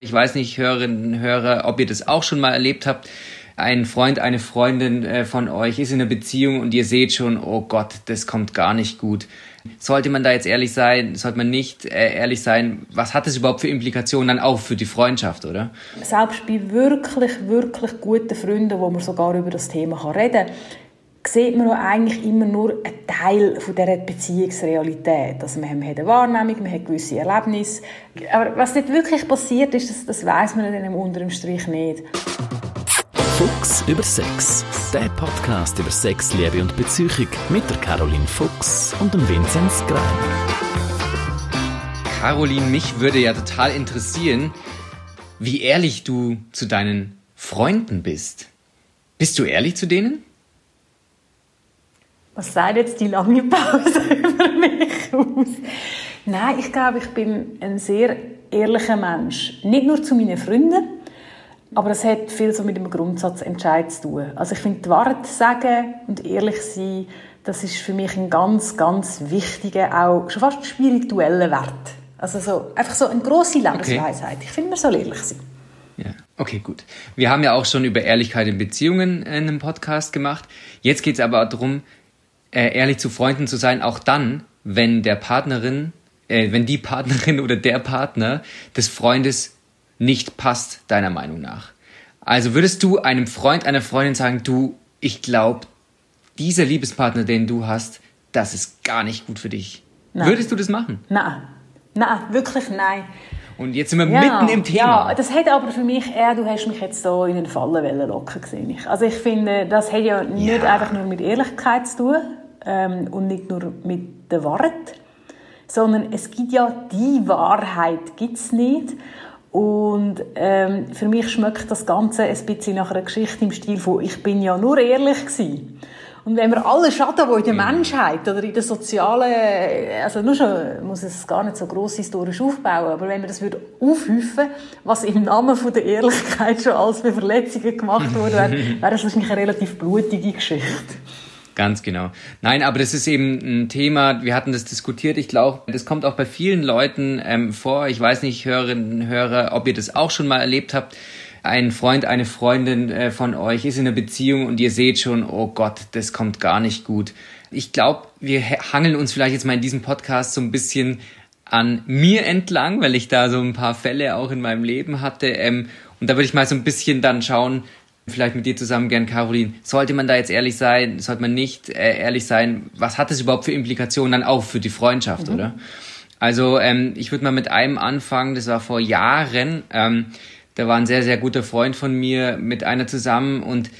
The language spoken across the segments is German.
Ich weiß nicht, Hörerinnen und Hörer, ob ihr das auch schon mal erlebt habt. Ein Freund, eine Freundin äh, von euch ist in einer Beziehung und ihr seht schon, oh Gott, das kommt gar nicht gut. Sollte man da jetzt ehrlich sein? Sollte man nicht äh, ehrlich sein? Was hat das überhaupt für Implikationen dann auch für die Freundschaft, oder? Selbst bei wirklich, wirklich guten Freunden, wo man sogar über das Thema reden kann, sieht man eigentlich immer nur einen Teil von dieser Beziehungsrealität. Also wir haben eine Wahrnehmung, wir haben gewisse Erlebnisse. Aber was dort wirklich passiert ist, das, das weiß man dann im unteren Strich nicht. Fuchs über Sex. Der Podcast über Sex, Liebe und Beziehung mit der Caroline Fuchs und dem Vinzenz Grein. Caroline, mich würde ja total interessieren, wie ehrlich du zu deinen Freunden bist. Bist du ehrlich zu denen? Was sagt jetzt die lange Pause über mich aus? Nein, ich glaube, ich bin ein sehr ehrlicher Mensch. Nicht nur zu meinen Freunden, aber es hat viel so mit dem Grundsatzentscheid zu tun. Also ich finde, die Wahrheit sagen und ehrlich sein, das ist für mich ein ganz, ganz wichtiger, auch schon fast spiritueller Wert. Also so, einfach so eine grosse Lebensweisheit. Okay. Ich finde, man soll ehrlich sein. Ja, okay, gut. Wir haben ja auch schon über Ehrlichkeit in Beziehungen in einem Podcast gemacht. Jetzt geht es aber darum, äh, ehrlich zu Freunden zu sein, auch dann, wenn der Partnerin, äh, wenn die Partnerin oder der Partner des Freundes nicht passt, deiner Meinung nach. Also würdest du einem Freund, einer Freundin sagen, du, ich glaube, dieser Liebespartner, den du hast, das ist gar nicht gut für dich. Nein. Würdest du das machen? Nein. Nein, wirklich nein. Und jetzt sind wir ja, mitten im Thema. Ja, das hat aber für mich eher, du hast mich jetzt so in eine Falle locken gesehen. Also ich finde, das hat ja nicht ja. einfach nur mit Ehrlichkeit zu tun, ähm, und nicht nur mit der Wahrheit, sondern es gibt ja die Wahrheit, gibt es nicht. Und ähm, für mich schmeckt das Ganze ein bisschen nach einer Geschichte im Stil von «Ich bin ja nur ehrlich gewesen». Und wenn wir alle Schaden, die in der Menschheit oder in der sozialen, also nur schon muss es gar nicht so gross historisch aufbauen, aber wenn wir das würde aufhäufen, was im Namen von der Ehrlichkeit schon alles für Verletzungen gemacht wurde, wäre, wäre das wahrscheinlich eine relativ blutige Geschichte. Ganz genau. Nein, aber das ist eben ein Thema, wir hatten das diskutiert, ich glaube, das kommt auch bei vielen Leuten ähm, vor. Ich weiß nicht, Hörerinnen und Hörer, ob ihr das auch schon mal erlebt habt. Ein Freund, eine Freundin äh, von euch ist in einer Beziehung und ihr seht schon, oh Gott, das kommt gar nicht gut. Ich glaube, wir hangeln uns vielleicht jetzt mal in diesem Podcast so ein bisschen an mir entlang, weil ich da so ein paar Fälle auch in meinem Leben hatte. Ähm, und da würde ich mal so ein bisschen dann schauen, vielleicht mit dir zusammen gern, Caroline, sollte man da jetzt ehrlich sein, sollte man nicht äh, ehrlich sein, was hat das überhaupt für Implikationen dann auch für die Freundschaft, mhm. oder? Also ähm, ich würde mal mit einem anfangen, das war vor Jahren, ähm, da war ein sehr, sehr guter Freund von mir mit einer zusammen und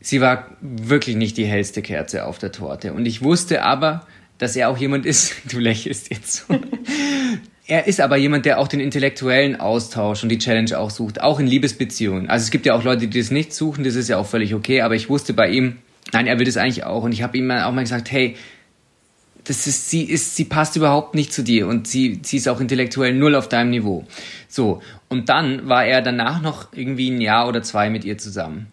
sie war wirklich nicht die hellste Kerze auf der Torte. Und ich wusste aber, dass er auch jemand ist, du lächelst jetzt so, er ist aber jemand, der auch den intellektuellen Austausch und die Challenge auch sucht, auch in Liebesbeziehungen. Also es gibt ja auch Leute, die das nicht suchen, das ist ja auch völlig okay, aber ich wusste bei ihm, nein, er will das eigentlich auch. Und ich habe ihm auch mal gesagt, hey, das ist, sie ist, sie passt überhaupt nicht zu dir und sie, sie ist auch intellektuell null auf deinem Niveau. So. Und dann war er danach noch irgendwie ein Jahr oder zwei mit ihr zusammen.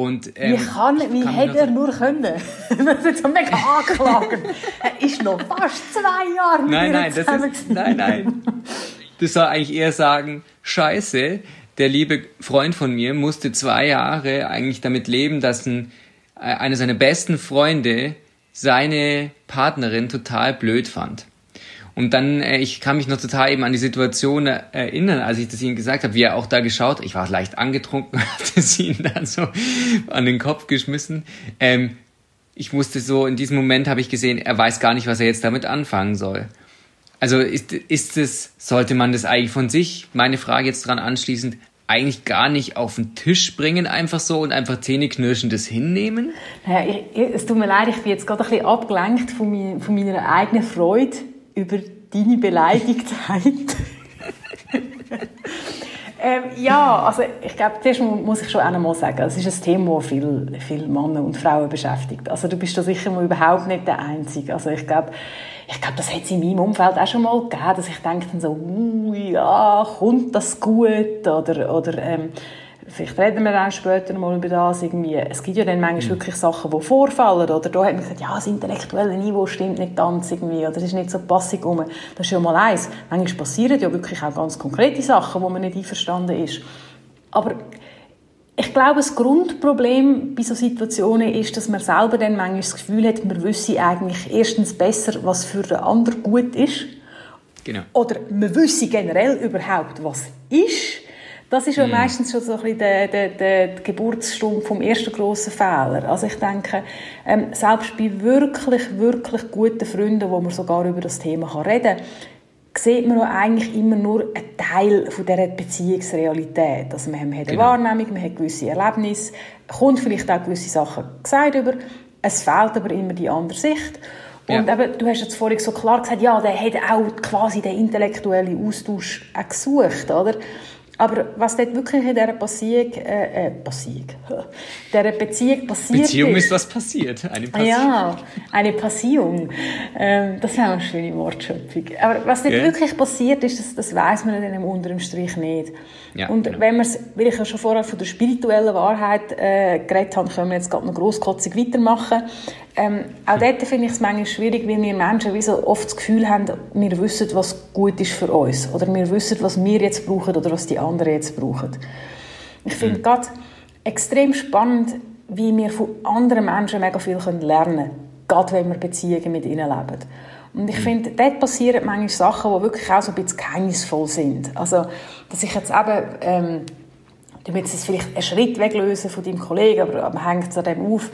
Und, ähm, wie kann, wie hätte er nur können? das ist so mega angeklagt. er ist noch fast zwei Jahre mit nein, nein, das ist, nein, nein. Das soll eigentlich eher sagen, scheiße, der liebe Freund von mir musste zwei Jahre eigentlich damit leben, dass ein, äh, einer seiner besten Freunde seine Partnerin total blöd fand. Und dann, äh, ich kann mich noch total eben an die Situation äh, erinnern, als ich das ihm gesagt habe, wie er auch da geschaut, ich war leicht angetrunken, hatte sie ihn dann so an den Kopf geschmissen. Ähm, ich musste so, in diesem Moment habe ich gesehen, er weiß gar nicht, was er jetzt damit anfangen soll. Also ist, ist es, sollte man das eigentlich von sich, meine Frage jetzt dran anschließend, eigentlich gar nicht auf den Tisch bringen, einfach so und einfach zähneknirschendes hinnehmen? Naja, ich, es tut mir leid, ich bin jetzt gerade ein bisschen abgelenkt von, mein, von meiner eigenen Freude über deine Beleidigtheit. ähm, ja, also ich glaube, zuerst muss ich schon einmal sagen, es ist ein Thema, das viele viel Männer und Frauen beschäftigt. Also du bist da sicher mal überhaupt nicht der Einzige. Also ich glaube, ich glaube, das hat es in meinem Umfeld auch schon mal gegeben, dass ich denke dann so, uh, ja, kommt das gut? Oder, oder ähm, vielleicht reden wir dann später mal über das, irgendwie, es gibt ja dann manchmal mhm. wirklich Sachen, die vorfallen, oder da hat man gesagt, ja, das intellektuelle Niveau stimmt nicht ganz irgendwie, oder es ist nicht so passig um. Das ist ja mal eins. Manchmal passieren ja wirklich auch ganz konkrete Sachen, wo man nicht einverstanden ist. Aber ich glaube, das Grundproblem bei solchen Situationen ist, dass man selber dann manchmal das Gefühl hat, man wüsste eigentlich erstens besser, was für den anderen gut ist. Genau. Oder man wüsste generell überhaupt, was ist. Das ist ja mm. meistens schon so ein bisschen der, der, der Geburtsstunde vom ersten grossen Fehler. Also ich denke, ähm, selbst bei wirklich, wirklich guten Freunden, wo man sogar über das Thema reden kann, sieht man eigentlich immer nur einen Teil von dieser Beziehungsrealität. Also man hat eine genau. Wahrnehmung, man hat gewisse Erlebnisse, kommt vielleicht auch gewisse Sachen gesagt über, es fehlt aber immer die andere Sicht. Und ja. eben, du hast jetzt vorhin so klar gesagt, ja, der hat auch quasi den intellektuellen Austausch auch gesucht, oder? Aber was dort wirklich in dieser Beziehung, äh, äh, Beziehung, dieser Beziehung passiert Beziehung ist, ist was passiert, eine Passion. Ja, eine Passion. Ähm, das ist auch eine schöne Wortschöpfung. Aber was dort yeah. wirklich passiert ist, das, das weiß man dann im unteren Strich nicht. Ja, und genau. wenn wir weil ich ja schon vorher von der spirituellen Wahrheit äh, geredet habe, können wir jetzt gerade noch grosskotzig weitermachen. Ähm, auch hm. dort finde ich es manchmal schwierig, weil wir Menschen wie so oft das Gefühl haben, wir wissen, was gut ist für uns. Oder wir wissen, was wir jetzt brauchen oder was die anderen jetzt brauchen. Ich finde mhm. gerade extrem spannend, wie wir von anderen Menschen mega viel lernen können. Gerade wenn wir Beziehungen mit ihnen leben. Und ich hm. finde, dort passieren manchmal Sachen, die wirklich auch so ein bisschen geheimnisvoll sind. Also, dass ich jetzt eben, ähm, du willst es vielleicht einen Schritt weglösen von deinem Kollegen, aber man hängt es an dem auf,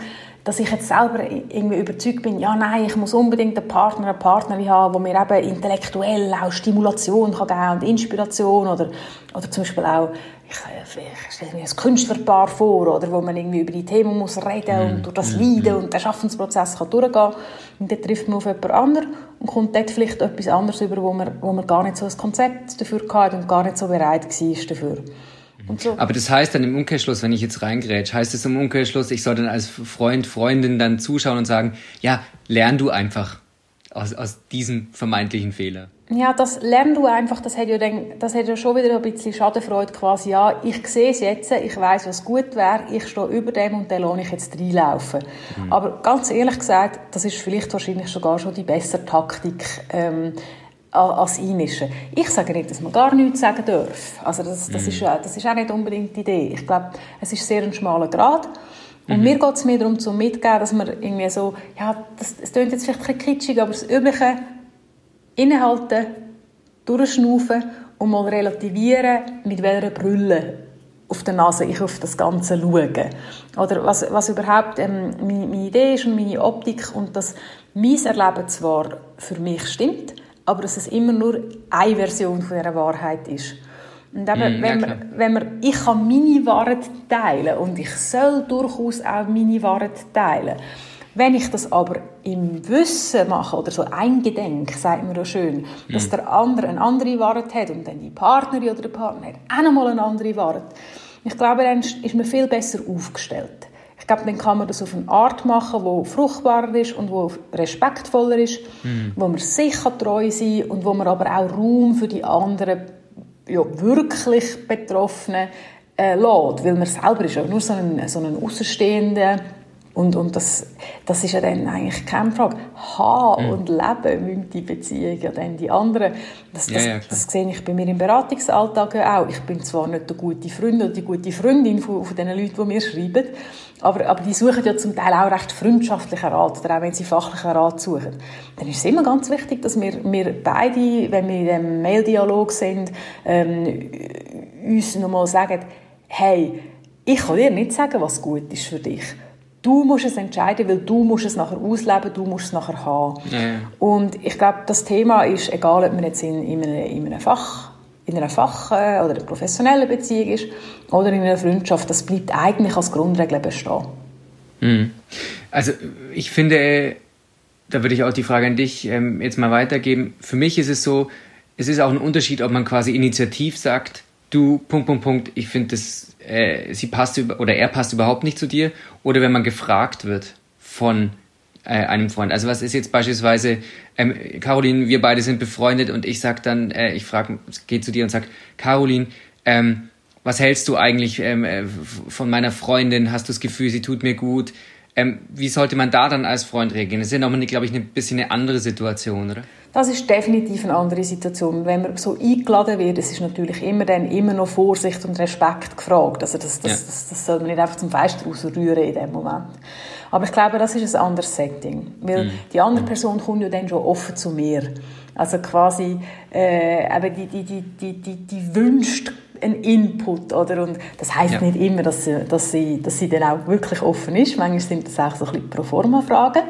dass ich jetzt selber irgendwie überzeugt bin, ja, nein, ich muss unbedingt einen Partner, eine Partnerin haben, wo mir eben intellektuell auch Stimulation kann geben und Inspiration oder, oder zum Beispiel auch, ich, ich stelle mir ein Künstlerpaar vor, oder, wo man irgendwie über die Themen muss reden mm. und durch das mm. Leiden mm. und den Schaffensprozess kann durchgehen und dann trifft man auf jemand anderen und kommt dort vielleicht etwas anderes über, wo man, wo man gar nicht so ein Konzept dafür hatte und gar nicht so bereit war dafür. So. Aber das heißt dann im Umkehrschluss, wenn ich jetzt reingrätsch, heißt es im Umkehrschluss, ich soll dann als Freund, Freundin dann zuschauen und sagen, ja, lern du einfach aus, aus diesem vermeintlichen Fehler. Ja, das lern du einfach, das hat ja, dann, das hat ja schon wieder ein bisschen Schadenfreude quasi. Ja, ich sehe es jetzt, ich weiß, was gut wäre, ich stehe über dem und dann lohne ich jetzt reinlaufen. Mhm. Aber ganz ehrlich gesagt, das ist vielleicht wahrscheinlich sogar schon die bessere Taktik, ähm, als Einmischen. Ich sage nicht, dass man gar nichts sagen darf. Also das, das, mhm. ist, das ist auch nicht unbedingt die Idee. Ich glaube, es ist sehr ein schmaler Grad. Und mhm. mir geht es mehr darum, zu mitgeben, dass man irgendwie so, ja, das, das klingt jetzt vielleicht ein kitschig, aber das Übliche innehalten, durchschnaufen und mal relativieren, mit welcher Brille auf der Nase ich auf das Ganze schaue. Oder was, was überhaupt ähm, meine, meine Idee ist und meine Optik und dass mein Erleben zwar für mich stimmt, aber dass es immer nur eine Version von dieser Wahrheit ist. Und eben, mm, wenn, ja, man, wenn man, ich kann meine Wahrheit teilen und ich soll durchaus auch meine Wahrheit teilen. Wenn ich das aber im Wissen mache oder so eingedenk, sagt man ja schön, dass mm. der andere eine andere Wahrheit hat und dann die Partnerin oder der Partner hat auch nochmal eine andere Wahrheit. Ich glaube, dann ist man viel besser aufgestellt. Ich glaube, dann kann man das auf eine Art machen, die fruchtbarer ist und wo respektvoller ist, mhm. wo man sich treu sein kann und wo man aber auch Raum für die anderen ja, wirklich Betroffenen äh, lässt. Weil man selber ist ja nur so ein, so ein Außenstehender und, und das, das ist ja dann eigentlich keine Frage. Haben mhm. und leben müssen die Beziehungen ja dann die anderen. Das, das, ja, ja, das sehe ich bei mir im Beratungsalltag auch. Ich bin zwar nicht der gute Freund oder die gute Freundin von, von den Leuten, die mir schreiben, aber, aber die suchen ja zum Teil auch recht freundschaftlichen Rat oder auch wenn sie fachlichen Rat suchen. Dann ist es immer ganz wichtig, dass wir, wir beide, wenn wir in einem Maildialog sind, ähm, uns nochmal sagen, hey, ich kann dir nicht sagen, was gut ist für dich Du musst es entscheiden, weil du musst es nachher ausleben, du musst es nachher haben. Ja. Und ich glaube, das Thema ist, egal ob man jetzt in, in, einem, in einem Fach in einer Fach- äh, oder professionellen Beziehung ist oder in einer Freundschaft, das bleibt eigentlich als Grundregel bestehen. Mhm. Also ich finde, da würde ich auch die Frage an dich ähm, jetzt mal weitergeben. Für mich ist es so, es ist auch ein Unterschied, ob man quasi initiativ sagt, du, Punkt, Punkt, Punkt, ich finde das äh, sie passt oder er passt überhaupt nicht zu dir oder wenn man gefragt wird von einem Freund. Also was ist jetzt beispielsweise, ähm, Caroline, wir beide sind befreundet und ich sag dann, äh, ich frage, gehe zu dir und sag, Caroline, ähm, was hältst du eigentlich ähm, äh, von meiner Freundin? Hast du das Gefühl, sie tut mir gut? Ähm, wie sollte man da dann als Freund reagieren? Das ist ja nochmal, glaube ich, ein bisschen eine andere Situation, oder? Das ist definitiv eine andere Situation. Wenn man so eingeladen wird, es ist natürlich immer dann immer noch Vorsicht und Respekt gefragt. Also das, das, ja. das, das soll man nicht einfach zum Fenster rausrühren in dem Moment. Aber ich glaube, das ist ein anderes Setting. Weil mhm. die andere. Person kommt ja dann schon offen zu mir. Also quasi, äh, eben die, die, die, die, die, die wünscht einen Input, oder? Und das heißt ja. nicht immer, dass sie, dass, sie, dass sie dann auch wirklich offen ist. Manchmal sind das auch so ein bisschen Proforma-Fragen.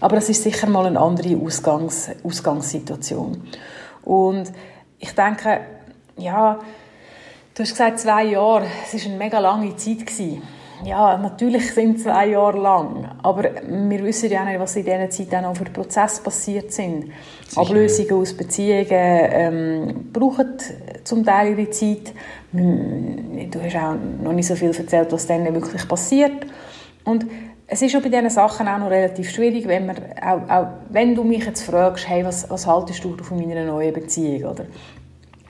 Aber es ist sicher mal eine andere Ausgangs Ausgangssituation. Und ich denke, ja, du hast gesagt zwei Jahre, es war eine mega lange Zeit. Gewesen. Ja, natürlich sind zwei Jahre lang, aber wir wissen ja nicht, was in dieser Zeit auch noch für Prozesse passiert sind. Sicher. Ablösungen aus Beziehungen ähm, brauchen zum Teil ihre Zeit. Du hast auch noch nicht so viel erzählt, was dann wirklich passiert. Und es ist auch bei diesen Sachen auch noch relativ schwierig, wenn, man, auch, auch wenn du mich jetzt fragst, hey, was, was haltest du von meiner neuen Beziehung, oder?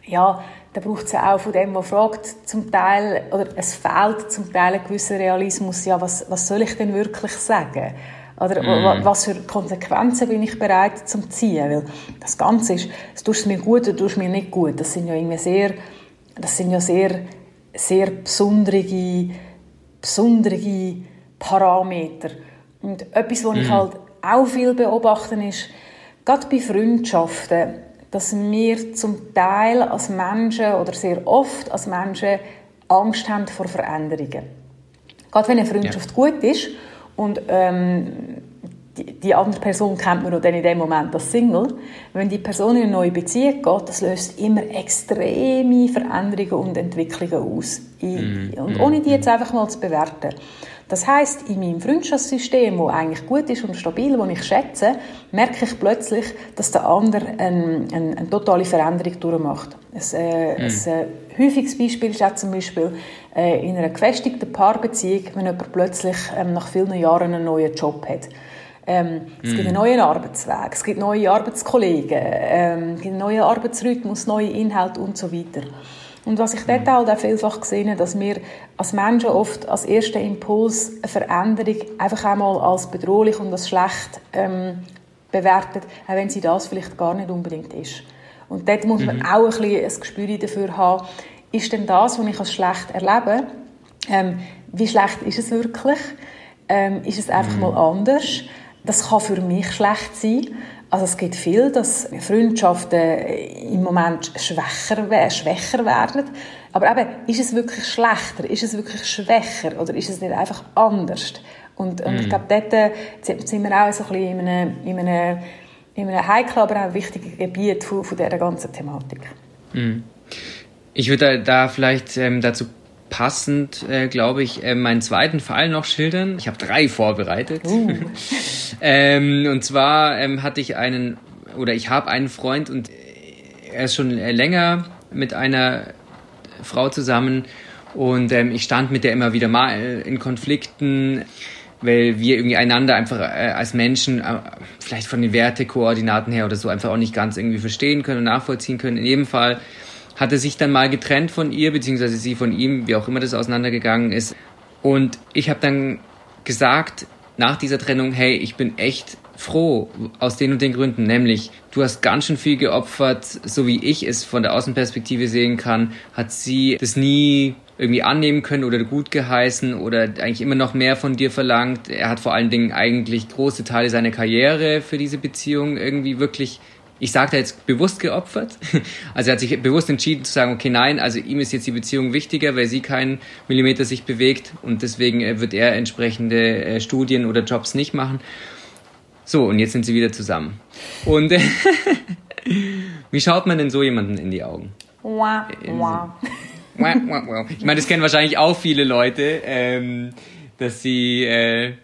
Ja, dann braucht es auch von dem, der fragt, zum Teil, oder es fehlt zum Teil ein gewisser Realismus, ja, was, was soll ich denn wirklich sagen? Oder mm. was für Konsequenzen bin ich bereit zum ziehen? Weil das Ganze ist, es tut mir gut oder tut mir nicht gut. Das sind ja irgendwie sehr, das sind ja sehr, sehr besondere, besondere Parameter. Und etwas, was mm. ich halt auch viel beobachte, ist, gerade bei Freundschaften, dass wir zum Teil als Menschen oder sehr oft als Menschen Angst haben vor Veränderungen. Gerade wenn eine Freundschaft ja. gut ist und ähm, die, die, andere Person kennt man dann in dem Moment als Single. Wenn die Person in eine neue Beziehung geht, das löst immer extreme Veränderungen und Entwicklungen aus. Mm. Und ohne die jetzt einfach mal zu bewerten. Das heißt, in meinem Freundschaftssystem, wo eigentlich gut ist und stabil, wo ich schätze, merke ich plötzlich, dass der andere eine, eine, eine totale Veränderung durchmacht. Ein, äh, mhm. ein äh, häufiges Beispiel ist auch zum Beispiel äh, in einer gefestigten Paarbeziehung, wenn jemand plötzlich ähm, nach vielen Jahren einen neuen Job hat. Ähm, es mm. gibt einen mhm. neuen Arbeitsweg, es gibt neue Arbeitskollegen, ähm, es gibt einen neuen Arbeitsrhythmus, neue Inhalte und so weiter. Und was ich dort halt auch vielfach gesehen dass wir als Menschen oft als ersten Impuls eine Veränderung einfach einmal als bedrohlich und als schlecht ähm, bewertet, auch wenn sie das vielleicht gar nicht unbedingt ist. Und dort muss man mhm. auch ein bisschen ein Gespür dafür haben, ist denn das, was ich als schlecht erlebe, ähm, wie schlecht ist es wirklich? Ähm, ist es einfach mhm. mal anders? Das kann für mich schlecht sein. Also es gibt viel, dass Freundschaften im Moment schwächer, schwächer werden. Aber eben, ist es wirklich schlechter? Ist es wirklich schwächer? Oder ist es nicht einfach anders? Und, und ich mm. glaube, dort äh, sind wir auch so ein bisschen in einem, in einem, in einem heiklen, aber auch wichtigen Gebiet von, von dieser ganzen Thematik. Mm. Ich würde da vielleicht ähm, dazu passend, äh, glaube ich, äh, meinen zweiten Fall noch schildern. Ich habe drei vorbereitet. Uh. ähm, und zwar ähm, hatte ich einen, oder ich habe einen Freund und er ist schon äh, länger mit einer Frau zusammen und ähm, ich stand mit der immer wieder mal äh, in Konflikten, weil wir irgendwie einander einfach äh, als Menschen, äh, vielleicht von den Wertekoordinaten her oder so, einfach auch nicht ganz irgendwie verstehen können und nachvollziehen können. In jedem Fall hatte sich dann mal getrennt von ihr, beziehungsweise sie von ihm, wie auch immer das auseinandergegangen ist. Und ich habe dann gesagt, nach dieser Trennung, hey, ich bin echt froh aus den und den Gründen, nämlich du hast ganz schön viel geopfert, so wie ich es von der Außenperspektive sehen kann, hat sie das nie irgendwie annehmen können oder gut geheißen oder eigentlich immer noch mehr von dir verlangt. Er hat vor allen Dingen eigentlich große Teile seiner Karriere für diese Beziehung irgendwie wirklich ich sage da jetzt bewusst geopfert. Also er hat sich bewusst entschieden zu sagen, okay, nein, also ihm ist jetzt die Beziehung wichtiger, weil sie keinen Millimeter sich bewegt und deswegen äh, wird er entsprechende äh, Studien oder Jobs nicht machen. So, und jetzt sind sie wieder zusammen. Und wie schaut man denn so jemanden in die Augen? Wow, wow. Ich meine, das kennen wahrscheinlich auch viele Leute, ähm, dass sie äh,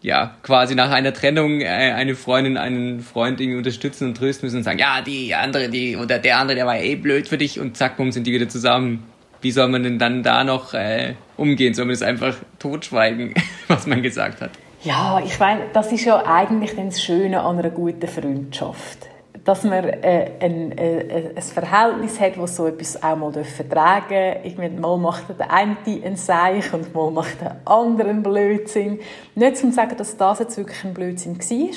ja, quasi nach einer Trennung äh, eine Freundin, einen Freund irgendwie unterstützen und trösten müssen und sagen, ja, die andere, die, oder der andere, der war eh blöd für dich und zack, bumm, sind die wieder zusammen. Wie soll man denn dann da noch äh, umgehen? Soll man das einfach totschweigen, was man gesagt hat? Ja, ich meine, das ist ja eigentlich das Schöne an einer guten Freundschaft. Dass man äh, ein, äh, ein Verhältnis hat, das so etwas auch mal vertragen darf. Mal macht der eine ein Seich und mal macht der andere einen Blödsinn. Nicht zum sagen, dass das jetzt wirklich ein Blödsinn war,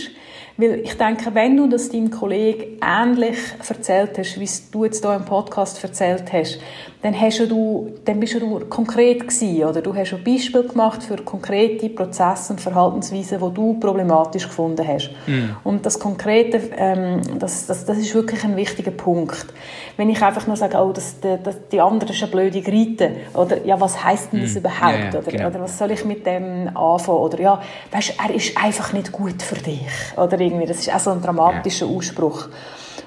weil ich denke, wenn du das deinem Kollegen ähnlich erzählt hast, wie du jetzt hier im Podcast erzählt hast, dann, hast du, dann bist du konkret gewesen, oder du hast ein Beispiel gemacht für konkrete Prozesse und Verhaltensweisen, die du problematisch gefunden hast. Mm. Und das Konkrete, ähm, das, das, das ist wirklich ein wichtiger Punkt. Wenn ich einfach nur sage, oh, das, das, die andere ist eine blöde Grite, oder ja, was heißt denn das mm. überhaupt, ja, ja, oder, genau. oder was soll ich mit dem anfangen, oder ja, weißt, er ist einfach nicht gut für dich, oder irgendwie, das ist auch so ein dramatischer. Ausspruch.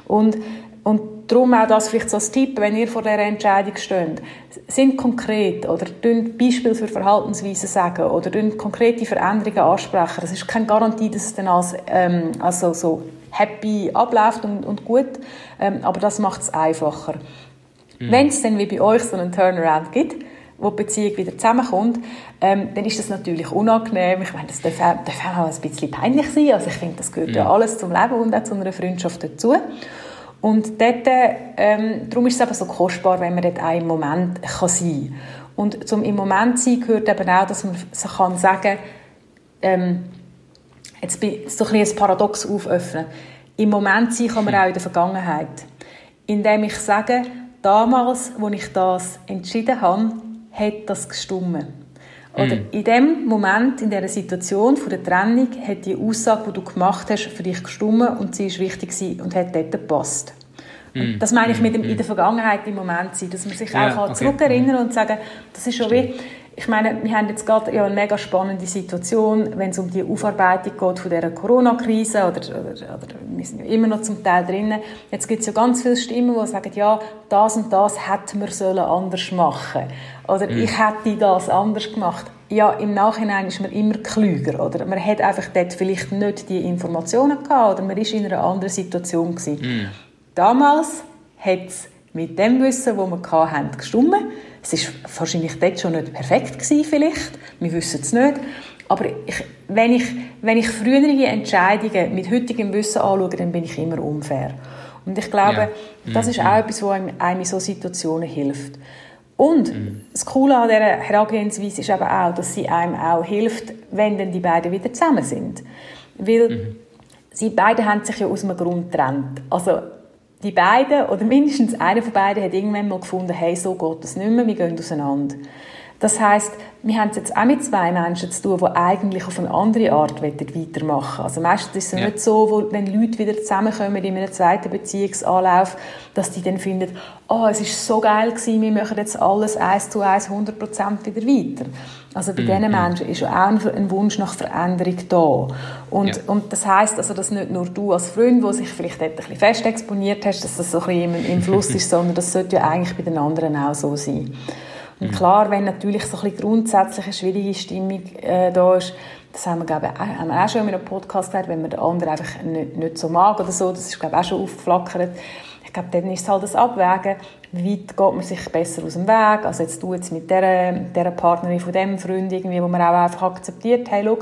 Und und darum auch das vielleicht so als Tipp, wenn ihr vor dieser Entscheidung steht. Sind konkret oder Beispiele für Verhaltensweisen sagen oder konkrete Veränderungen ansprechen. Das ist keine Garantie, dass es dann als, ähm, also so happy abläuft und, und gut, ähm, aber das macht es einfacher. Mhm. Wenn es dann wie bei euch so einen Turnaround gibt, wo die Beziehung wieder zusammenkommt, ähm, dann ist das natürlich unangenehm. Ich meine, das darf, darf auch ein bisschen peinlich sein. Also ich finde, das gehört mhm. ja alles zum Leben und auch zu einer Freundschaft dazu. Und dort, ähm, darum ist es eben so kostbar, wenn man dort auch im Moment kann sein kann. Und zum im Moment sein gehört eben auch, dass man sich kann sagen ähm, jetzt bin so ein, ein Paradox auföffnen. Im Moment sein kann man auch in der Vergangenheit. Indem ich sage, damals, als ich das entschieden habe, hat das gestummen. Oder mm. in dem Moment, in dieser Situation von der Trennung, hat die Aussage, die du gemacht hast, für dich gestummen und sie ist wichtig und hat dort gepasst. Mm. Das meine ich mit dem mm. in der Vergangenheit im Moment sein, dass man sich ja, auch okay. zurückerinnern und sagen, das ist schon wie, ich meine, wir haben jetzt gerade ja eine mega spannende Situation, wenn es um die Aufarbeitung geht von dieser Corona-Krise oder, oder, oder, wir sind ja immer noch zum Teil drinnen. Jetzt gibt es ja ganz viele Stimmen, die sagen, ja, das und das hätten wir anders machen oder mhm. ich hätte das anders gemacht. Ja, im Nachhinein ist man immer klüger, oder? Man hat einfach dort vielleicht nicht die Informationen gehabt, oder man ist in einer anderen Situation gewesen. Mhm. Damals hat es mit dem Wissen, das wir hatten, gestimmt. Es war wahrscheinlich dort schon nicht perfekt gewesen, vielleicht. Wir wissen es nicht. Aber ich, wenn, ich, wenn ich frühere Entscheidungen mit heutigem Wissen anschaue, dann bin ich immer unfair. Und ich glaube, ja. das ist mhm. auch etwas, was einem in solchen Situationen hilft. Und mhm. das Coole an dieser Herangehensweise ist aber auch, dass sie einem auch hilft, wenn dann die beiden wieder zusammen sind. Weil mhm. sie beide haben sich ja aus einem Grund getrennt. Also die beiden, oder mindestens einer von beiden, hat irgendwann mal gefunden, hey, so geht das nicht mehr, wir gehen auseinander. Das heißt, wir haben es jetzt auch mit zwei Menschen zu tun, die eigentlich auf eine andere Art weitermachen wollen. Also meistens ist es ja. nicht so, wo, wenn Leute wieder zusammenkommen in einem zweiten Beziehungsanlauf, dass die dann finden, oh, es ist so geil gewesen, wir machen jetzt alles eins zu eins, 100 Prozent wieder weiter. Also bei mm, diesen Menschen ist auch ein Wunsch nach Veränderung da. Und, ja. und das heißt also, dass nicht nur du als Freund, der sich vielleicht ein bisschen fest exponiert hast, dass das so ein bisschen im, im Fluss ist, sondern das sollte ja eigentlich bei den anderen auch so sein. Und klar, wenn natürlich so ein bisschen grundsätzlich eine schwierige Stimmung äh, da ist, das haben wir, glaube ich, haben wir auch schon in einem Podcast gehört, wenn man den anderen einfach nicht, nicht so mag oder so, das ist, glaube ich, auch schon aufgeflackert. Ich glaube, dann ist es halt das Abwägen, wie weit geht man sich besser aus dem Weg. Also jetzt du jetzt mit dieser, dieser Partnerin von dem Freund, irgendwie, wo man auch einfach akzeptiert, hey, schau,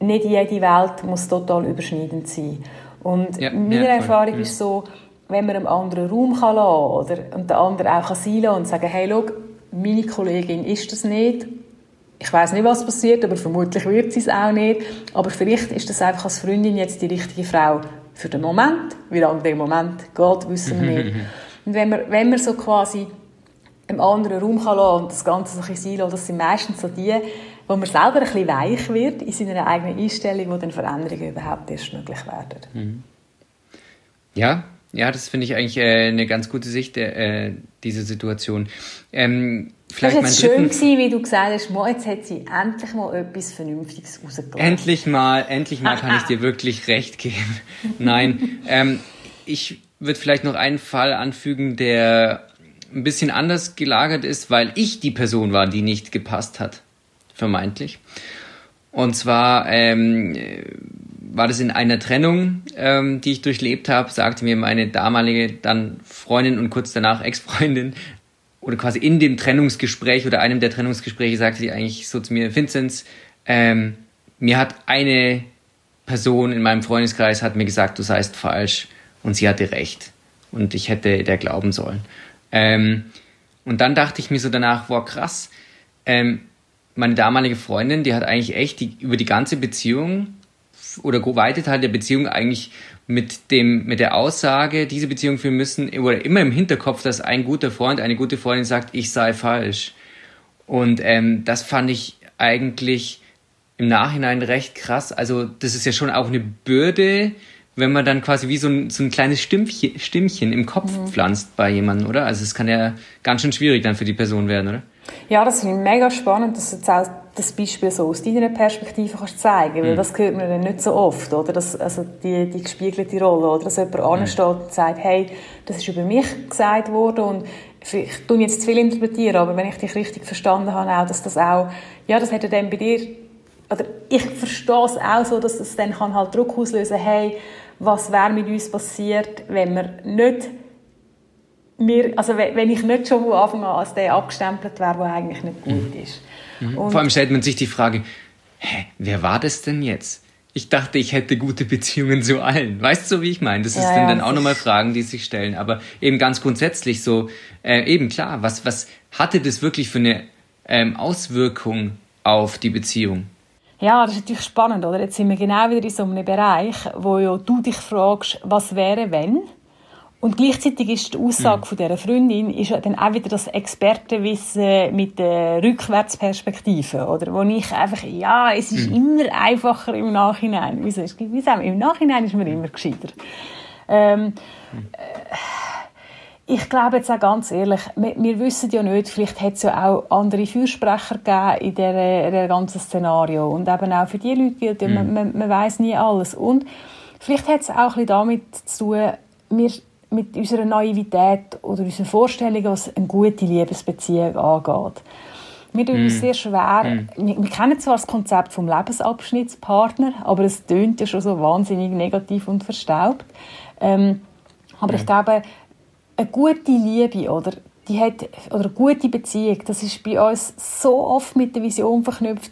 nicht jede Welt muss total überschneidend sein. Und ja, meine ja, Erfahrung ja. ist so, wenn man einem anderen Raum kann lassen, oder, und der andere auch kann sein und sagen, hey, schau, meine Kollegin ist das nicht. Ich weiß nicht, was passiert, aber vermutlich wird sie es auch nicht. Aber vielleicht ist das einfach als Freundin jetzt die richtige Frau für den Moment. Wie lange der Moment geht, wissen wir nicht. Und wenn man, wenn man so quasi im anderen Raum kann lassen und das Ganze so ein bisschen sein das sind meistens so die, wo man selber ein bisschen weich wird in seiner eigenen Einstellung, wo dann Veränderungen überhaupt erst möglich werden. Mhm. Ja, ja, das finde ich eigentlich äh, eine ganz gute Sicht, äh, diese Situation. Ähm, vielleicht das war jetzt schön, gewesen, wie du gesagt hast, Mo, jetzt hat sie endlich mal etwas Vernünftiges rausgebracht. Endlich mal, endlich mal kann ich dir wirklich recht geben. Nein, ähm, ich würde vielleicht noch einen Fall anfügen, der ein bisschen anders gelagert ist, weil ich die Person war, die nicht gepasst hat, vermeintlich. Und zwar ähm, war das in einer Trennung, ähm, die ich durchlebt habe, sagte mir meine damalige dann Freundin und kurz danach Ex-Freundin, oder quasi in dem Trennungsgespräch oder einem der Trennungsgespräche sagte sie eigentlich so zu mir, Vinzenz, ähm, mir hat eine Person in meinem Freundeskreis hat mir gesagt, du seist falsch und sie hatte recht und ich hätte der glauben sollen. Ähm, und dann dachte ich mir so danach, wow, krass, ähm, meine damalige Freundin, die hat eigentlich echt die, über die ganze Beziehung oder weite Teil der Beziehung eigentlich mit dem, mit der Aussage, diese Beziehung führen müssen, oder immer im Hinterkopf, dass ein guter Freund, eine gute Freundin sagt, ich sei falsch. Und ähm, das fand ich eigentlich im Nachhinein recht krass. Also das ist ja schon auch eine Bürde, wenn man dann quasi wie so ein, so ein kleines Stimmchen, Stimmchen im Kopf mhm. pflanzt bei jemandem, oder? Also es kann ja ganz schön schwierig dann für die Person werden, oder? Ja, das finde ich mega spannend, dass du jetzt auch das Beispiel so aus deiner Perspektive kannst zeigen, weil mhm. das hört man dann nicht so oft, oder? Das, also die, die gespiegelte Rolle, oder? Dass jemand mhm. ansteht und sagt, hey, das ist über mich gesagt worden und ich tue jetzt zu viel interpretieren, aber wenn ich dich richtig verstanden habe, auch, dass das auch, ja, das hätte dann bei dir, oder ich verstehe es auch so, dass das dann kann halt Druck auslösen, hey, was wäre mit uns passiert, wenn wir nicht mir, also wenn ich nicht schon von Anfang an als der abgestempelt wäre, der eigentlich nicht gut mhm. ist. Mhm. Vor allem stellt man sich die Frage, hä, wer war das denn jetzt? Ich dachte, ich hätte gute Beziehungen zu allen. Weißt du, wie ich meine? Das ja, ist dann, ja, dann auch nochmal Fragen, die sich stellen. Aber eben ganz grundsätzlich so, äh, eben klar, was, was hatte das wirklich für eine ähm, Auswirkung auf die Beziehung? Ja, das ist natürlich spannend, oder? Jetzt sind wir genau wieder in so einem Bereich, wo ja du dich fragst, was wäre, wenn? Und gleichzeitig ist die Aussage mhm. von dieser Freundin ist dann auch wieder das Expertenwissen mit der Rückwärtsperspektive, oder? Wo ich einfach, ja, es ist mhm. immer einfacher im Nachhinein. Wieso wir, im Nachhinein ist man immer gescheiter. Ähm, mhm. ich glaube jetzt auch ganz ehrlich, wir, wir, wissen ja nicht, vielleicht hat es ja auch andere Fürsprecher gegeben in diesem ganzen Szenario. Und eben auch für die Leute gilt mhm. man, man, man weiß nie alles. Und vielleicht hat es auch ein bisschen damit zu tun, wir mit unserer Naivität oder unseren Vorstellungen, was eine gute Liebesbeziehung angeht. Wir tun uns mm. sehr schwer. Mm. Wir, wir, kennen zwar das Konzept vom Lebensabschnittspartner, aber es tönt ja schon so wahnsinnig negativ und verstaubt. Ähm, aber mm. ich glaube, eine gute Liebe oder die hat, oder eine gute Beziehung, das ist bei uns so oft mit der Vision verknüpft,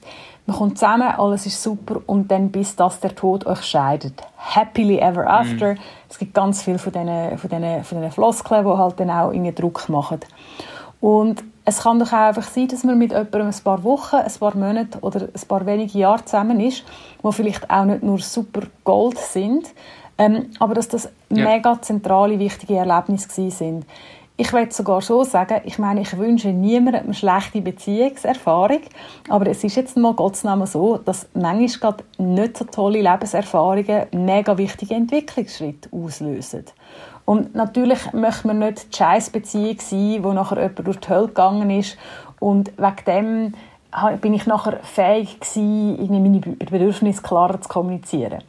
man kommt zusammen, alles ist super und dann bis das der Tod euch scheidet. Happily ever after. Mhm. Es gibt ganz viele von diesen, von diesen, von diesen Floskeln, die halt dann auch irgendwie Druck machen. Und es kann doch auch einfach sein, dass man mit jemandem ein paar Wochen, ein paar Monate oder ein paar wenige Jahre zusammen ist, wo vielleicht auch nicht nur super Gold sind, ähm, aber dass das ja. mega zentrale, wichtige Erlebnisse sind ich würde sogar so sagen, ich meine, ich wünsche niemandem eine schlechte Beziehungserfahrung, aber es ist jetzt mal Gottes Namen so, dass manchmal nicht so tolle Lebenserfahrungen mega wichtige Entwicklungsschritte auslösen. Und natürlich möchte man nicht die Scheiß-Beziehung sein, wo nachher jemand durch die Hölle gegangen ist und wegen dem bin ich nachher fähig gewesen, meine Bedürfnisse klarer zu kommunizieren.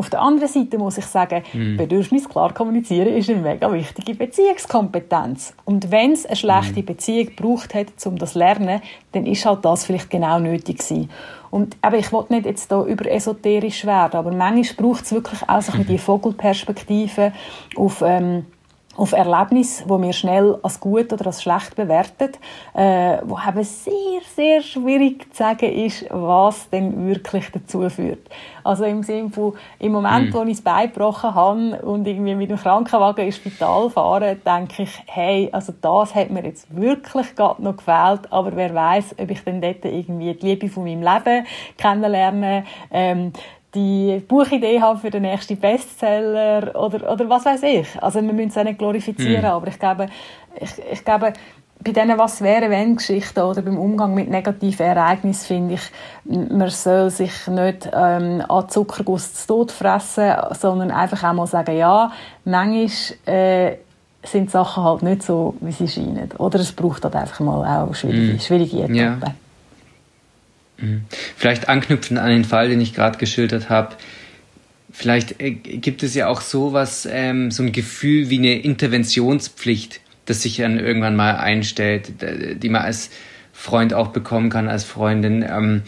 Auf der anderen Seite muss ich sagen, mm. Bedürfnis klar kommunizieren ist eine mega wichtige Beziehungskompetenz. Und wenn es eine schlechte mm. Beziehung braucht hat, um das zu lernen, dann ist halt das vielleicht genau nötig gewesen. Und aber ich will nicht jetzt hier über esoterisch werden, aber manchmal braucht es wirklich auch so die Vogelperspektive auf ähm, auf Erlebnisse, wo wir schnell als gut oder als schlecht bewerten, äh, wo eben sehr, sehr schwierig zu sagen ist, was denn wirklich dazu führt. Also im Sinne von, im Moment, mm. wo ich das Bein gebrochen habe und irgendwie mit dem Krankenwagen ins Spital fahre, denke ich, hey, also das hat mir jetzt wirklich gerade noch gefehlt, aber wer weiß, ob ich dann dort irgendwie die Liebe von meinem Leben kennenlerne, ähm, die Buchidee haben für den nächsten Bestseller oder, oder was weiß ich. Also wir müssen es auch nicht glorifizieren, mhm. aber ich glaube, ich, ich glaube, bei diesen «Was wäre, wenn» Geschichten oder beim Umgang mit negativen Ereignissen finde ich, man soll sich nicht ähm, an Zuckerguss zu Tod fressen, sondern einfach auch mal sagen, ja, manchmal äh, sind Sachen halt nicht so, wie sie scheinen. Oder es braucht halt einfach mal auch schwierige, mm. schwierige Etappen. Ja. Mhm. Vielleicht anknüpfen an den Fall, den ich gerade geschildert habe. Vielleicht äh, gibt es ja auch sowas, ähm, so ein Gefühl wie eine Interventionspflicht, das sich dann irgendwann mal einstellt, die man als Freund auch bekommen kann, als Freundin. Ähm,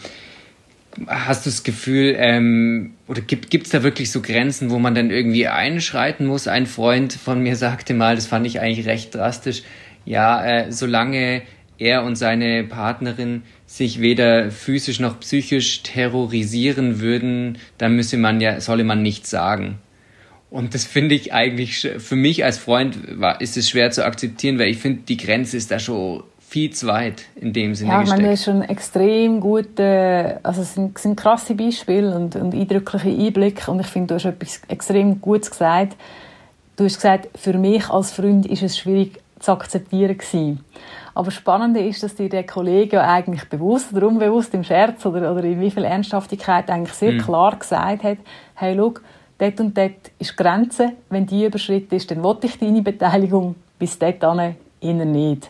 hast du das Gefühl, ähm, oder gibt es da wirklich so Grenzen, wo man dann irgendwie einschreiten muss? Ein Freund von mir sagte mal, das fand ich eigentlich recht drastisch, ja, äh, solange er und seine Partnerin sich weder physisch noch psychisch terrorisieren würden, dann müsse man ja, solle man nichts sagen. Und das finde ich eigentlich, für mich als Freund war, ist es schwer zu akzeptieren, weil ich finde, die Grenze ist da schon viel zu weit in dem Sinne ja, gesteckt. Ja, ist schon extrem gut, also es sind, sind krasse Beispiele und, und eindrückliche Einblicke und ich finde, du hast etwas extrem Gutes gesagt. Du hast gesagt, für mich als Freund ist es schwierig zu akzeptieren gewesen. Aber spannend ist, dass dir der Kollege ja eigentlich bewusst oder unbewusst im Scherz oder, oder in wie viel Ernsthaftigkeit eigentlich sehr mhm. klar gesagt hat, hey, schau, dort und dort ist die Grenze, wenn die überschritten ist, dann will ich deine Beteiligung, bis dort eher nicht.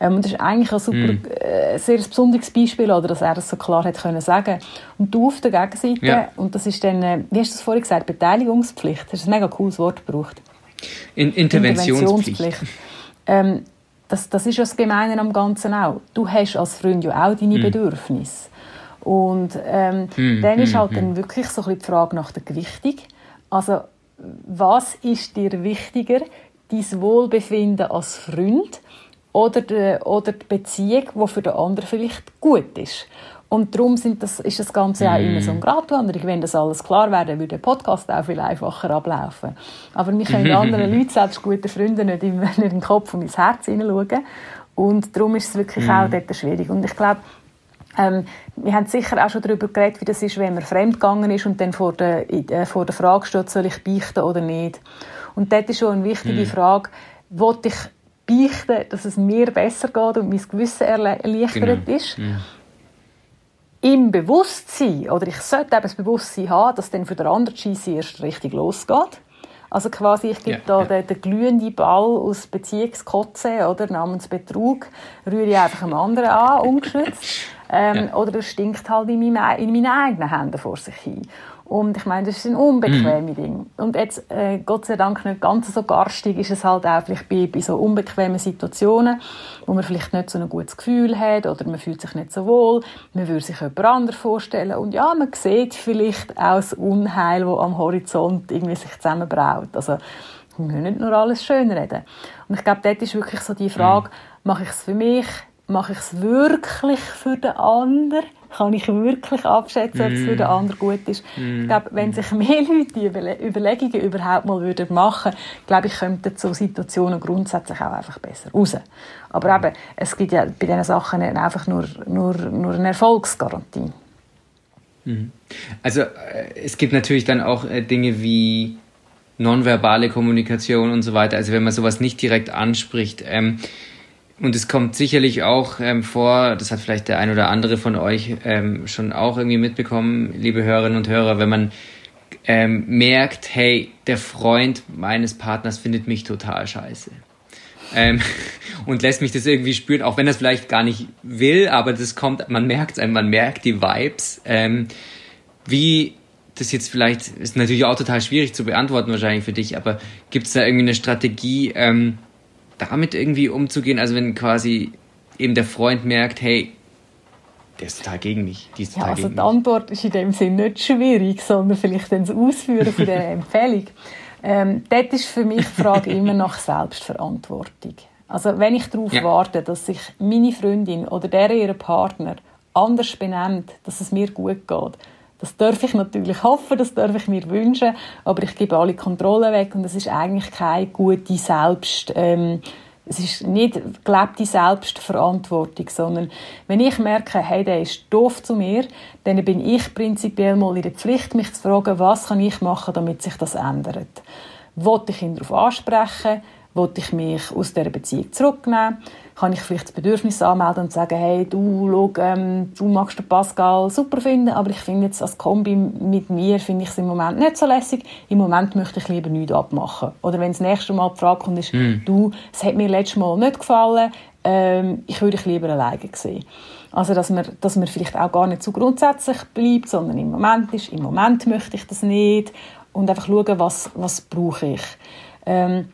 Ähm, das ist eigentlich ein super, mm. äh, sehr besonderes Beispiel, oder, dass er das so klar hat können sagen. Und du auf der Gegenseite, ja. und das ist dann, äh, wie hast du das vorhin gesagt, Beteiligungspflicht, das ist ein mega cooles Wort gebraucht. In Interventionspflicht. Interventionspflicht. Ähm, das, das ist ja das Gemeine am Ganzen auch. Du hast als Freund ja auch deine mm. Bedürfnisse. Und ähm, mm, dann ist halt dann wirklich so ein bisschen die Frage nach der Gewichtung. Also, was ist dir wichtiger, dein Wohlbefinden als Freund oder die, oder die Beziehung, die für den anderen vielleicht gut ist. Und darum sind das, ist das Ganze auch immer so ein Gratwanderung. Wenn das alles klar wäre, würde der Podcast auch viel einfacher ablaufen. Aber wir können anderen Leuten, selbst guten Freunden, nicht in, nicht in den Kopf und ins Herz hineinschauen. Und darum ist es wirklich auch dort schwierig. Und ich glaube, ähm, wir haben sicher auch schon darüber geredet, wie das ist, wenn man fremdgegangen ist und dann vor der, äh, vor der Frage steht, soll ich beichten oder nicht. Und dort ist schon eine wichtige mhm. Frage, wollte ich beichten, dass es mir besser geht und mein Gewissen erleichtert genau. ist. Ja. Im Bewusstsein, oder ich sollte eben das Bewusstsein haben, dass dann für den anderen Scheisse erst richtig losgeht. Also quasi, ich gebe ja, da ja. Den, den glühenden Ball aus Beziehungskotze oder namens Betrug, rühre ich einfach einem anderen an, ungeschützt. Ähm, ja. Oder er stinkt halt in, meinem, in meinen eigenen Händen vor sich hin. Und ich meine, das ist ein unbequemes mhm. Ding. Und jetzt, äh, Gott sei Dank nicht ganz so garstig, ist es halt auch vielleicht bei, bei so unbequemen Situationen, wo man vielleicht nicht so ein gutes Gefühl hat oder man fühlt sich nicht so wohl, man würde sich jemand anderes vorstellen und ja, man sieht vielleicht auch das Unheil, das am Horizont irgendwie sich zusammenbraut. Also, wir müssen nicht nur alles schön reden. Und ich glaube, dort ist wirklich so die Frage, mhm. mache ich es für mich, mache ich es wirklich für den anderen? Kann ich wirklich abschätzen, ob es für den mm. anderen gut ist? Mm. Ich glaube, wenn sich mehr Leute die Überlegungen überhaupt mal würden machen, glaube ich, könnten so Situationen grundsätzlich auch einfach besser raus. Aber eben, es gibt ja bei diesen Sachen einfach nur, nur, nur eine Erfolgsgarantie. Mhm. Also äh, es gibt natürlich dann auch äh, Dinge wie nonverbale Kommunikation und so weiter. Also wenn man sowas nicht direkt anspricht, ähm, und es kommt sicherlich auch ähm, vor, das hat vielleicht der ein oder andere von euch ähm, schon auch irgendwie mitbekommen, liebe Hörerinnen und Hörer, wenn man ähm, merkt, hey, der Freund meines Partners findet mich total scheiße. Ähm, und lässt mich das irgendwie spüren, auch wenn es vielleicht gar nicht will, aber das kommt, man merkt es, man merkt die Vibes. Ähm, wie das jetzt vielleicht, ist natürlich auch total schwierig zu beantworten wahrscheinlich für dich, aber gibt es da irgendwie eine Strategie, ähm, damit irgendwie umzugehen? Also wenn quasi eben der Freund merkt, hey, der ist total gegen mich. Die ist ja, also die Antwort ist in dem Sinne nicht schwierig, sondern vielleicht dann das Ausführen von der Empfehlung. Ähm, dort ist für mich die Frage immer nach Selbstverantwortung. Also wenn ich darauf ja. warte, dass sich meine Freundin oder der ihre Partner anders benennt, dass es mir gut geht, das darf ich natürlich hoffen, das darf ich mir wünschen, aber ich gebe alle Kontrolle weg und es ist eigentlich keine gute Selbst, ähm, es ist nicht gelebte Selbstverantwortung, sondern wenn ich merke, hey, der ist doof zu mir, dann bin ich prinzipiell mal in der Pflicht, mich zu fragen, was kann ich machen, damit sich das ändert. Wollte ich ihn darauf ansprechen? Wollte ich mich aus dieser Beziehung zurücknehmen? Kann ich vielleicht das Bedürfnis anmelden und sagen, hey, du, schau, ähm, du magst den Pascal super finden, aber ich finde jetzt als Kombi mit mir finde ich es im Moment nicht so lässig. Im Moment möchte ich lieber nichts abmachen. Oder wenn das nächste Mal die Frage kommt, ist, mm. du, es hat mir letztes Mal nicht gefallen, ähm, ich würde dich lieber alleine sehen. Also, dass man, dass man vielleicht auch gar nicht so grundsätzlich bleibt, sondern im Moment ist, im Moment möchte ich das nicht und einfach schauen, was, was brauche ich. Ähm,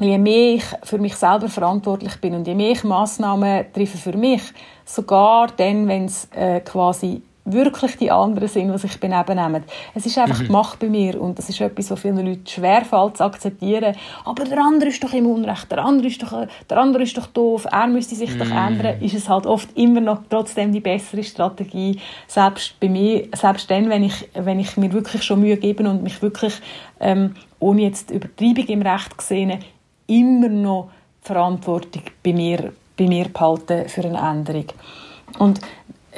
je mehr ich für mich selber verantwortlich bin und je mehr ich Massnahmen treffe für mich, sogar dann, wenn es äh, quasi wirklich die anderen sind, die sich daneben nehmen. Es ist einfach mhm. die Macht bei mir und das ist etwas, was vielen Leuten schwerfällt zu akzeptieren. Aber der andere ist doch im Unrecht, der andere ist doch, der andere ist doch doof, er müsste sich mhm. doch ändern, ist es halt oft immer noch trotzdem die bessere Strategie, selbst bei mir, selbst dann, wenn ich, wenn ich mir wirklich schon Mühe gebe und mich wirklich ähm, ohne jetzt Übertreibung im Recht gesehen, immer noch die Verantwortung bei mir, bei mir behalten für eine Änderung. Und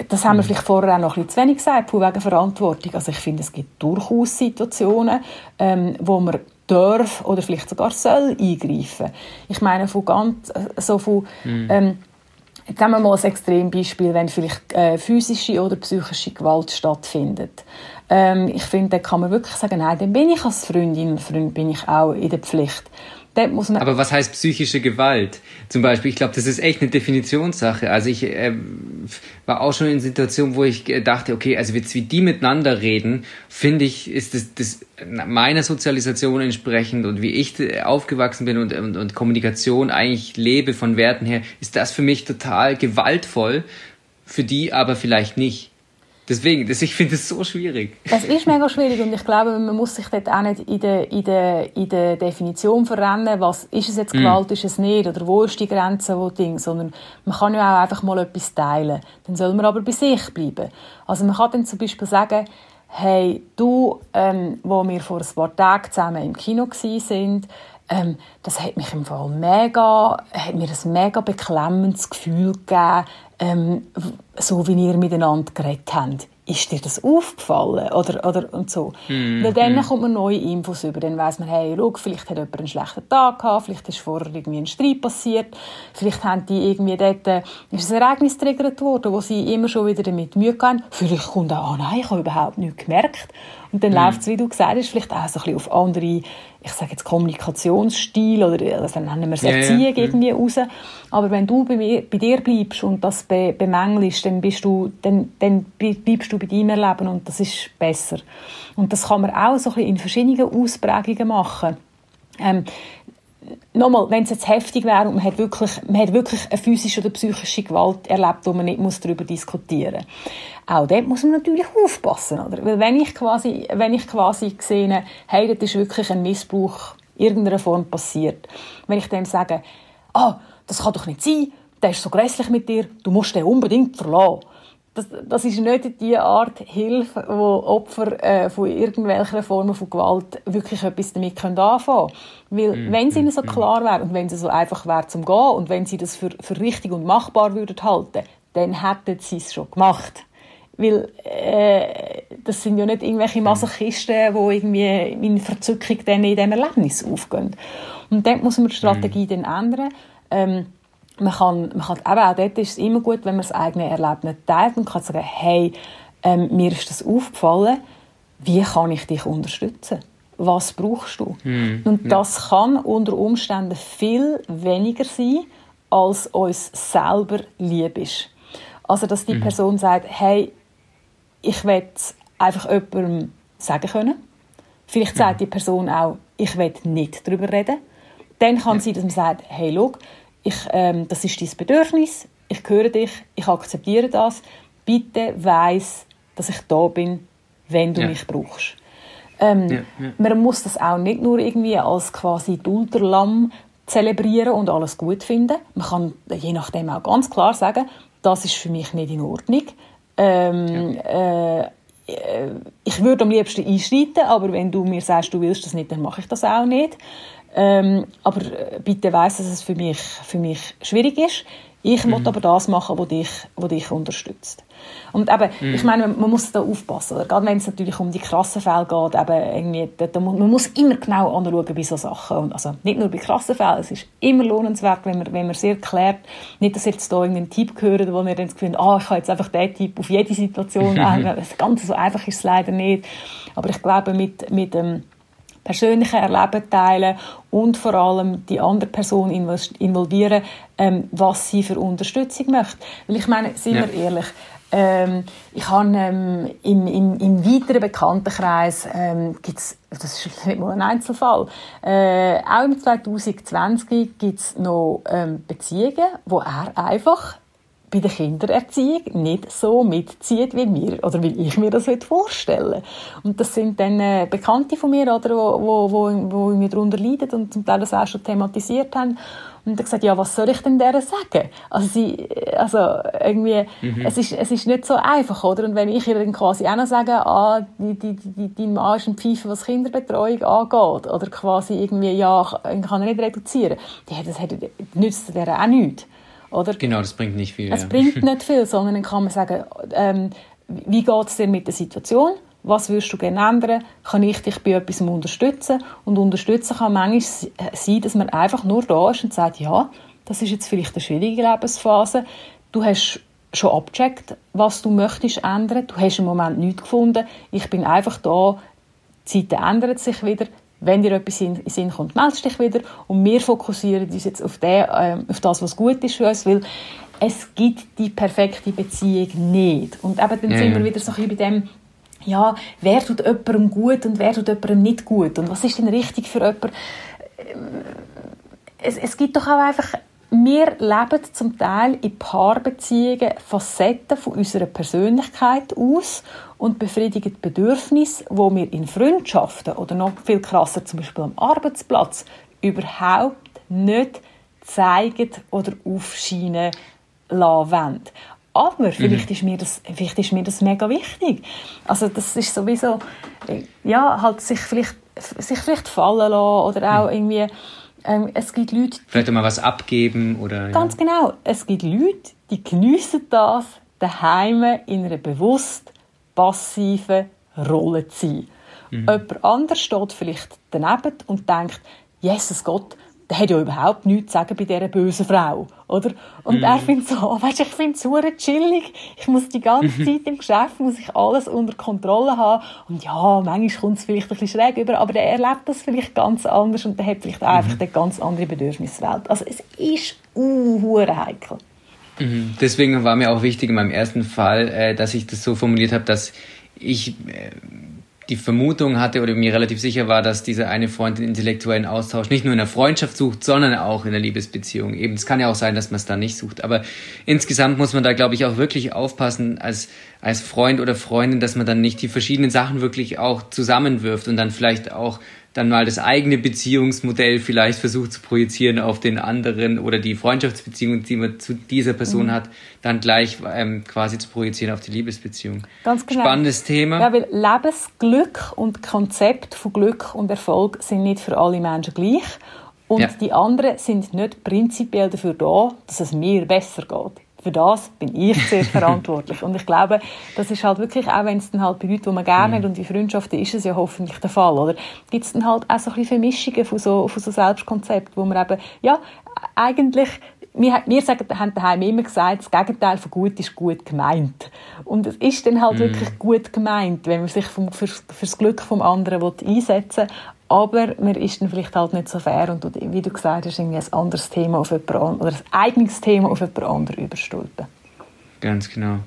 das haben wir mhm. vielleicht vorher auch noch ein bisschen zu wenig gesagt, von wegen Verantwortung. Also ich finde, es gibt durchaus Situationen, ähm, wo man darf oder vielleicht sogar soll eingreifen. Ich meine von ganz äh, so von mhm. ähm, Jetzt nehmen wir mal ein Extrembeispiel, wenn vielleicht äh, physische oder psychische Gewalt stattfindet. Ähm, ich finde, da kann man wirklich sagen, nein, dann bin ich als Freundin und Freund bin ich auch in der Pflicht. Aber was heißt psychische Gewalt? Zum Beispiel, ich glaube, das ist echt eine Definitionssache. Also ich äh, war auch schon in Situationen, wo ich dachte, okay, also jetzt wie die miteinander reden, finde ich, ist das, das meiner Sozialisation entsprechend und wie ich aufgewachsen bin und, und, und Kommunikation eigentlich lebe von Werten her, ist das für mich total gewaltvoll, für die aber vielleicht nicht. Deswegen, das, ich finde es so schwierig. Es ist mega schwierig und ich glaube, man muss sich dort auch nicht in der, in der, in der Definition verrennen, was ist es jetzt mm. Gewalt, mm. ist es nicht, oder wo ist die Grenze, wo Ding, sondern man kann ja auch einfach mal etwas teilen. Dann soll man aber bei sich bleiben. Also man kann dann zum Beispiel sagen, hey, du, ähm, wo wir vor ein paar Tagen zusammen im Kino sind, ähm, das hat mich im Fall mega, hat mir ein mega beklemmendes Gefühl gegeben, ähm, so wie ihr miteinander geredet habt. Ist dir das aufgefallen? Oder, oder, und so. Mm, Weil dann mm. kommt man neue Infos über. Dann weiss man, hey, schau, vielleicht hat jemand einen schlechten Tag gehabt, vielleicht ist vorher irgendwie ein Streit passiert, vielleicht haben die irgendwie dort, äh, ist ein Ereignis triggert worden, wo sie immer schon wieder damit Mühe hatten. Vielleicht kommt auch, oh nein, ich habe überhaupt nichts gemerkt. Und dann mm. läuft es, wie du gesagt hast, vielleicht auch so ein bisschen auf andere ich sage jetzt Kommunikationsstil oder also nennen wir es Erziehung ja, ja. irgendwie raus. Aber wenn du bei, mir, bei dir bleibst und das be, bemängelst, dann, bist du, dann, dann bleibst du bei deinem Erleben und das ist besser. Und das kann man auch so ein bisschen in verschiedenen Ausprägungen machen. Ähm, nochmal, wenn es jetzt heftig wäre und man hat wirklich, man hat wirklich eine physische oder psychische Gewalt erlebt, wo man nicht muss darüber diskutieren muss. Auch dort muss man natürlich aufpassen, oder? Weil wenn ich quasi, wenn ich quasi sehe, hey, das ist wirklich ein Missbrauch irgendeiner Form passiert, wenn ich dem sage, ah, das kann doch nicht sein, der ist so grässlich mit dir, du musst den unbedingt verlassen das, das ist nicht die Art Hilfe, wo Opfer äh, von irgendwelchen Formen von Gewalt wirklich etwas damit anfangen können. Weil, mm, wenn es ihnen so mm, klar wäre und wenn es so einfach wäre zum Gehen und wenn sie das für, für richtig und machbar würden halten, dann hätten sie es schon gemacht. Weil äh, das sind ja nicht irgendwelche mm. Masochisten, die irgendwie in Verzückung dann in diesem Erlebnis aufgehen. Und dann muss man die Strategie mm. dann ändern. Ähm, man kann, man kann eben auch dort ist es immer gut, wenn man das eigene Erlebnis teilt und kann sagen, hey, ähm, mir ist das aufgefallen, wie kann ich dich unterstützen? Was brauchst du? Hm, und das ja. kann unter Umständen viel weniger sein, als uns selber lieb ist. Also, dass die mhm. Person sagt, hey, ich will einfach jemandem sagen können. Vielleicht sagt mhm. die Person auch, ich will nicht darüber reden. Dann kann ja. sein, dass man sagt, hey, schau, ich, ähm, das ist dein Bedürfnis, ich höre dich, ich akzeptiere das, bitte weiß, dass ich da bin, wenn du ja. mich brauchst. Ähm, ja, ja. Man muss das auch nicht nur irgendwie als quasi Dulderlamm zelebrieren und alles gut finden. Man kann je nachdem auch ganz klar sagen, das ist für mich nicht in Ordnung. Ähm, äh, ich würde am liebsten einschreiten, aber wenn du mir sagst, du willst das nicht, dann mache ich das auch nicht. Ähm, aber äh, bitte weiss, dass es für mich, für mich schwierig ist. Ich mhm. muss aber das machen, was dich, was dich unterstützt. Und eben, mhm. ich meine, man muss da aufpassen. Oder? Gerade wenn es natürlich um die krassen Fälle geht, eben irgendwie, da, da, man muss immer genau anschauen bei solchen Sachen. Und also nicht nur bei krassen Fällen, es ist immer lohnenswert, wenn man, wenn man sehr klärt, nicht, dass jetzt da irgendein Typ gehört, wo wir dann das Gefühl ah, ich kann jetzt einfach den Typ auf jede Situation. Das Ganze so einfach ist es leider nicht. Aber ich glaube, mit, mit ähm, persönliche Erleben teilen und vor allem die andere Person involvieren, ähm, was sie für Unterstützung möchte. Weil ich meine, sind ja. wir ehrlich, ähm, ich habe ähm, im, im, im weiteren Bekanntenkreis ähm, gibt's, das ist nicht mal ein Einzelfall, äh, auch im 2020 gibt es noch ähm, Beziehungen, wo er einfach bei der Kindererziehung nicht so mitzieht, wie mir oder wie ich mir das vorstellen Und das sind dann äh, Bekannte von mir, oder, wo, wo, wo, wo mir darunter leiden und zum Teil das auch schon thematisiert haben. Und er gesagt, ja, was soll ich denn der sagen? Also, sie, also irgendwie, mhm. es, ist, es ist nicht so einfach, oder? Und wenn ich ihr dann quasi auch noch sage, ah, die, die, die, dein Mann ist ein Pfeife, was Kinderbetreuung angeht, oder quasi irgendwie, ja, ich kann er nicht reduzieren, ja, das hat, nützt der auch nichts. Oder? Genau, das bringt nicht viel. Es ja. bringt nicht viel, sondern dann kann man sagen, ähm, wie geht es dir mit der Situation? Was würdest du gerne ändern? Kann ich dich bei etwas unterstützen? Und unterstützen kann manchmal sein, dass man einfach nur da ist und sagt, ja, das ist jetzt vielleicht eine schwierige Lebensphase. Du hast schon abgecheckt, was du möchtest ändern. Du hast im Moment nichts gefunden. Ich bin einfach da. Die Zeiten ändern sich wieder. Wenn dir etwas in den Sinn kommt, meldest dich wieder. Und wir fokussieren uns jetzt auf, den, äh, auf das, was gut ist für uns, weil es gibt die perfekte Beziehung nicht. Und eben dann ja, sind wir wieder so ein bei dem, ja, wer tut jemandem gut und wer tut jemandem nicht gut und was ist denn richtig für jemanden? Es, es gibt doch auch einfach, wir leben zum Teil in Paarbeziehungen Facetten von unserer Persönlichkeit aus und befriedigen Bedürfnisse, wo wir in Freundschaften oder noch viel krasser zum Beispiel am Arbeitsplatz überhaupt nicht zeigen oder aufscheinen lassen wollen. Aber vielleicht, mhm. ist mir das, vielleicht ist mir das mega wichtig. Also das ist sowieso, ja, halt sich vielleicht, sich vielleicht fallen lassen oder auch mhm. irgendwie, ähm, es gibt Leute... Vielleicht mal was abgeben oder... Ganz ja. genau. Es gibt Leute, die geniessen das, daheim in einer bewusst passiven Rolle zu sein. Mhm. Jemand anderes steht vielleicht daneben und denkt, Jesus Gott, der hat ja überhaupt nichts zu sagen bei dieser bösen Frau, oder? Und mm. er findet so, oh, weißt, ich finde es super chillig, ich muss die ganze mhm. Zeit im Geschäft, muss ich alles unter Kontrolle haben und ja, manchmal kommt es vielleicht ein bisschen schräg über, aber der erlebt das vielleicht ganz anders und der hat vielleicht auch mm. einfach eine ganz andere Bedürfniswelt. Also es ist uh, heikel. Mhm. Deswegen war mir auch wichtig in meinem ersten Fall, äh, dass ich das so formuliert habe, dass ich äh, die Vermutung hatte oder mir relativ sicher war, dass dieser eine Freund den intellektuellen Austausch nicht nur in der Freundschaft sucht, sondern auch in der Liebesbeziehung. Eben, es kann ja auch sein, dass man es da nicht sucht. Aber insgesamt muss man da, glaube ich, auch wirklich aufpassen als, als Freund oder Freundin, dass man dann nicht die verschiedenen Sachen wirklich auch zusammenwirft und dann vielleicht auch dann mal das eigene Beziehungsmodell vielleicht versucht zu projizieren auf den anderen oder die Freundschaftsbeziehung, die man zu dieser Person mhm. hat, dann gleich ähm, quasi zu projizieren auf die Liebesbeziehung. Ganz genau. Spannendes Thema. Ja, weil Lebensglück und Konzept von Glück und Erfolg sind nicht für alle Menschen gleich. Und ja. die anderen sind nicht prinzipiell dafür da, dass es mir besser geht für das bin ich sehr verantwortlich. Und ich glaube, das ist halt wirklich, auch wenn es dann halt bei Leuten, die man gerne hat und in Freundschaften ist es ja hoffentlich der Fall, oder? Gibt es dann halt auch so ein bisschen Vermischungen von so, von so Selbstkonzepten, wo man eben, ja, eigentlich wir, wir sagen, haben daheim immer gesagt, das Gegenteil von gut ist gut gemeint. Und es ist dann halt mm. wirklich gut gemeint, wenn man sich vom, für, das Glück vom anderen einsetzen will. Aber man ist dann vielleicht halt nicht so fair und wie du gesagt hast, irgendwie ein anderes Thema auf jemand oder ein eigenes Thema auf jemand anderen überstülpen. Ganz genau.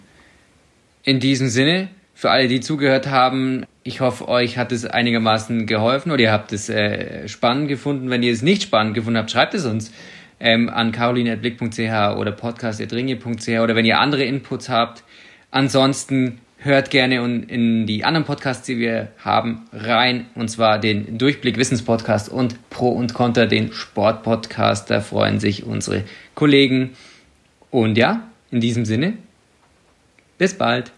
In diesem Sinne, für alle, die zugehört haben, ich hoffe, euch hat es einigermaßen geholfen oder ihr habt es äh, spannend gefunden. Wenn ihr es nicht spannend gefunden habt, schreibt es uns ähm, an caroline.blick.ch oder podcast.ringe.ch oder wenn ihr andere Inputs habt. Ansonsten hört gerne in die anderen Podcasts, die wir haben, rein. Und zwar den Durchblick Wissenspodcast und Pro und Contra, den Sportpodcast. Da freuen sich unsere Kollegen. Und ja, in diesem Sinne, bis bald.